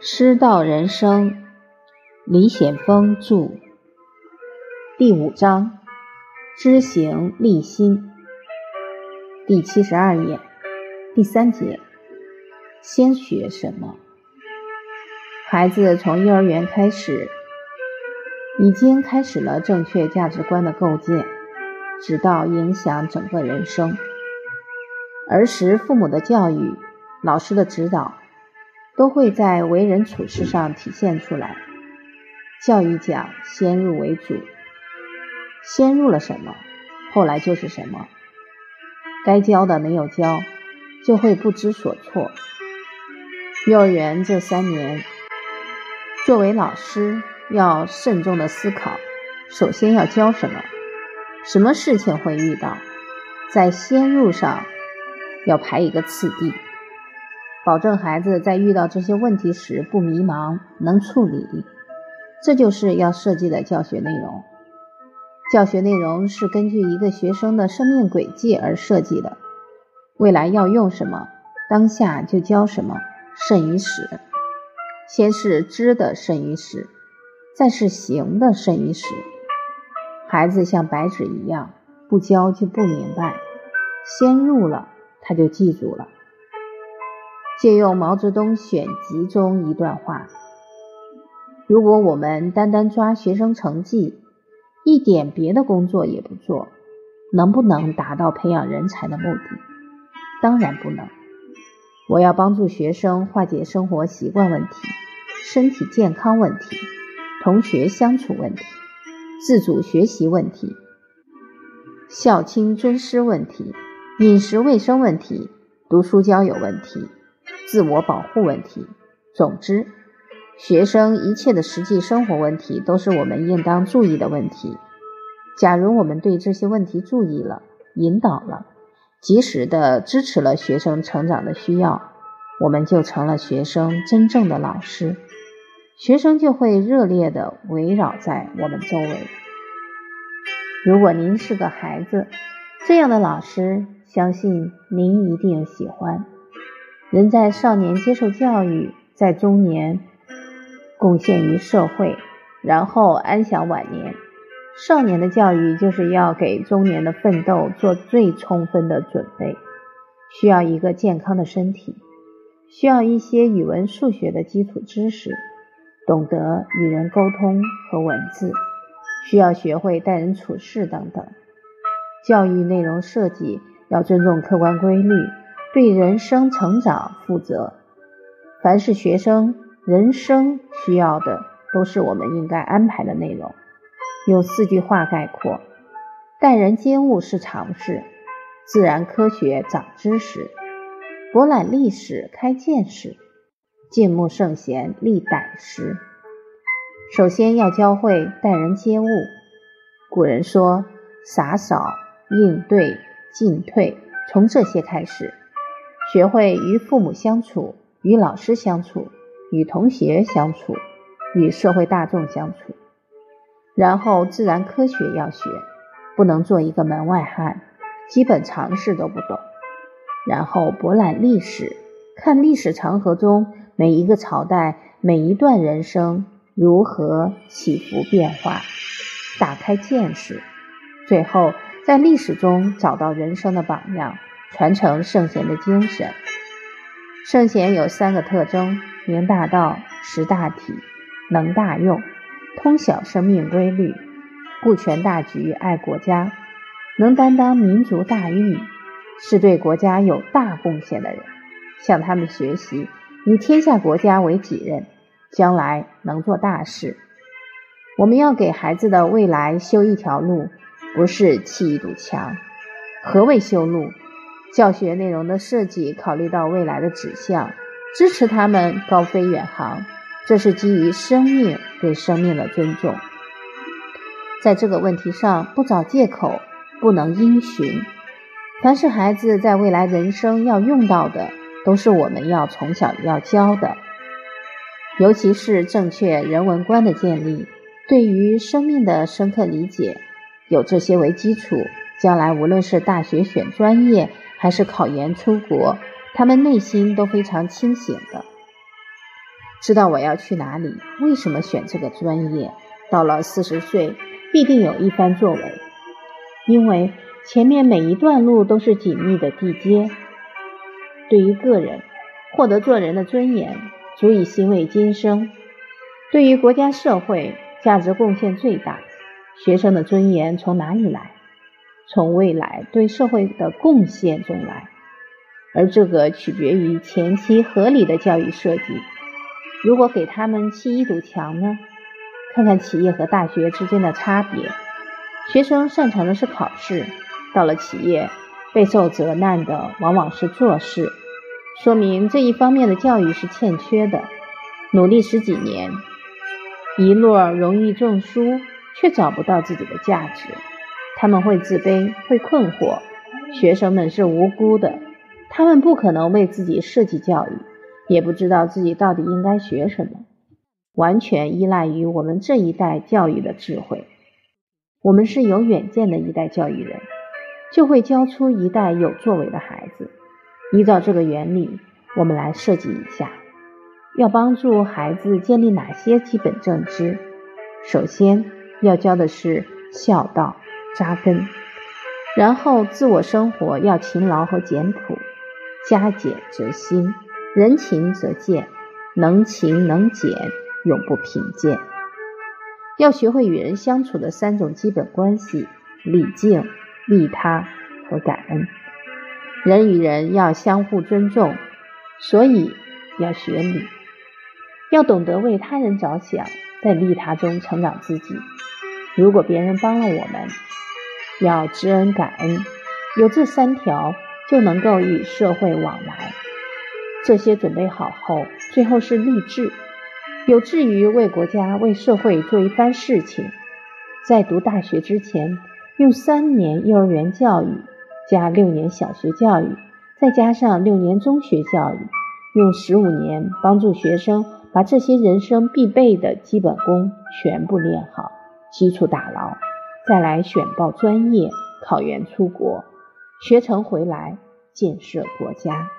师道人生，李显峰著，第五章，知行立心，第七十二页，第三节，先学什么？孩子从幼儿园开始，已经开始了正确价值观的构建，直到影响整个人生。儿时父母的教育、老师的指导，都会在为人处事上体现出来。教育讲先入为主，先入了什么，后来就是什么。该教的没有教，就会不知所措。幼儿园这三年，作为老师要慎重的思考，首先要教什么，什么事情会遇到，在先入上。要排一个次第，保证孩子在遇到这些问题时不迷茫，能处理。这就是要设计的教学内容。教学内容是根据一个学生的生命轨迹而设计的，未来要用什么，当下就教什么，慎于始。先是知的慎于始，再是行的慎于始。孩子像白纸一样，不教就不明白，先入了。他就记住了。借用毛泽东选集中一段话：如果我们单单抓学生成绩，一点别的工作也不做，能不能达到培养人才的目的？当然不能。我要帮助学生化解生活习惯问题、身体健康问题、同学相处问题、自主学习问题、孝亲尊师问题。饮食卫生问题、读书交友问题、自我保护问题，总之，学生一切的实际生活问题都是我们应当注意的问题。假如我们对这些问题注意了、引导了、及时的支持了学生成长的需要，我们就成了学生真正的老师，学生就会热烈的围绕在我们周围。如果您是个孩子，这样的老师。相信您一定喜欢。人在少年接受教育，在中年贡献于社会，然后安享晚年。少年的教育就是要给中年的奋斗做最充分的准备，需要一个健康的身体，需要一些语文、数学的基础知识，懂得与人沟通和文字，需要学会待人处事等等。教育内容设计。要尊重客观规律，对人生成长负责。凡是学生人生需要的，都是我们应该安排的内容。用四句话概括：待人接物是常事，自然科学长知识，博览历史开见识，敬慕圣贤立胆识。首先要教会待人接物。古人说：“洒扫应对。”进退，从这些开始，学会与父母相处，与老师相处，与同学相处，与社会大众相处。然后自然科学要学，不能做一个门外汉，基本常识都不懂。然后博览历史，看历史长河中每一个朝代、每一段人生如何起伏变化，打开见识。最后。在历史中找到人生的榜样，传承圣贤的精神。圣贤有三个特征：明大道、识大体、能大用，通晓生命规律，顾全大局，爱国家，能担当民族大义，是对国家有大贡献的人。向他们学习，以天下国家为己任，将来能做大事。我们要给孩子的未来修一条路。不是砌一堵墙。何谓修路？教学内容的设计考虑到未来的指向，支持他们高飞远航。这是基于生命对生命的尊重。在这个问题上，不找借口，不能因循。凡是孩子在未来人生要用到的，都是我们要从小要教的。尤其是正确人文观的建立，对于生命的深刻理解。有这些为基础，将来无论是大学选专业，还是考研出国，他们内心都非常清醒的。知道我要去哪里，为什么选这个专业，到了四十岁必定有一番作为，因为前面每一段路都是紧密的地接。对于个人，获得做人的尊严，足以欣慰今生；对于国家社会，价值贡献最大。学生的尊严从哪里来？从未来对社会的贡献中来，而这个取决于前期合理的教育设计。如果给他们砌一堵墙呢？看看企业和大学之间的差别。学生擅长的是考试，到了企业，备受责难的往往是做事，说明这一方面的教育是欠缺的。努力十几年，一落荣誉证书，却找不到自己的价值。他们会自卑，会困惑。学生们是无辜的，他们不可能为自己设计教育，也不知道自己到底应该学什么，完全依赖于我们这一代教育的智慧。我们是有远见的一代教育人，就会教出一代有作为的孩子。依照这个原理，我们来设计一下，要帮助孩子建立哪些基本正知？首先要教的是孝道。扎根，然后自我生活要勤劳和简朴，加减则兴，人勤则健，能勤能俭，永不贫贱。要学会与人相处的三种基本关系：礼敬、利他和感恩。人与人要相互尊重，所以要学礼，要懂得为他人着想，在利他中成长自己。如果别人帮了我们，要知恩感恩，有这三条就能够与社会往来。这些准备好后，最后是立志，有志于为国家、为社会做一番事情。在读大学之前，用三年幼儿园教育加六年小学教育，再加上六年中学教育，用十五年帮助学生把这些人生必备的基本功全部练好，基础打牢。再来选报专业，考研出国，学成回来建设国家。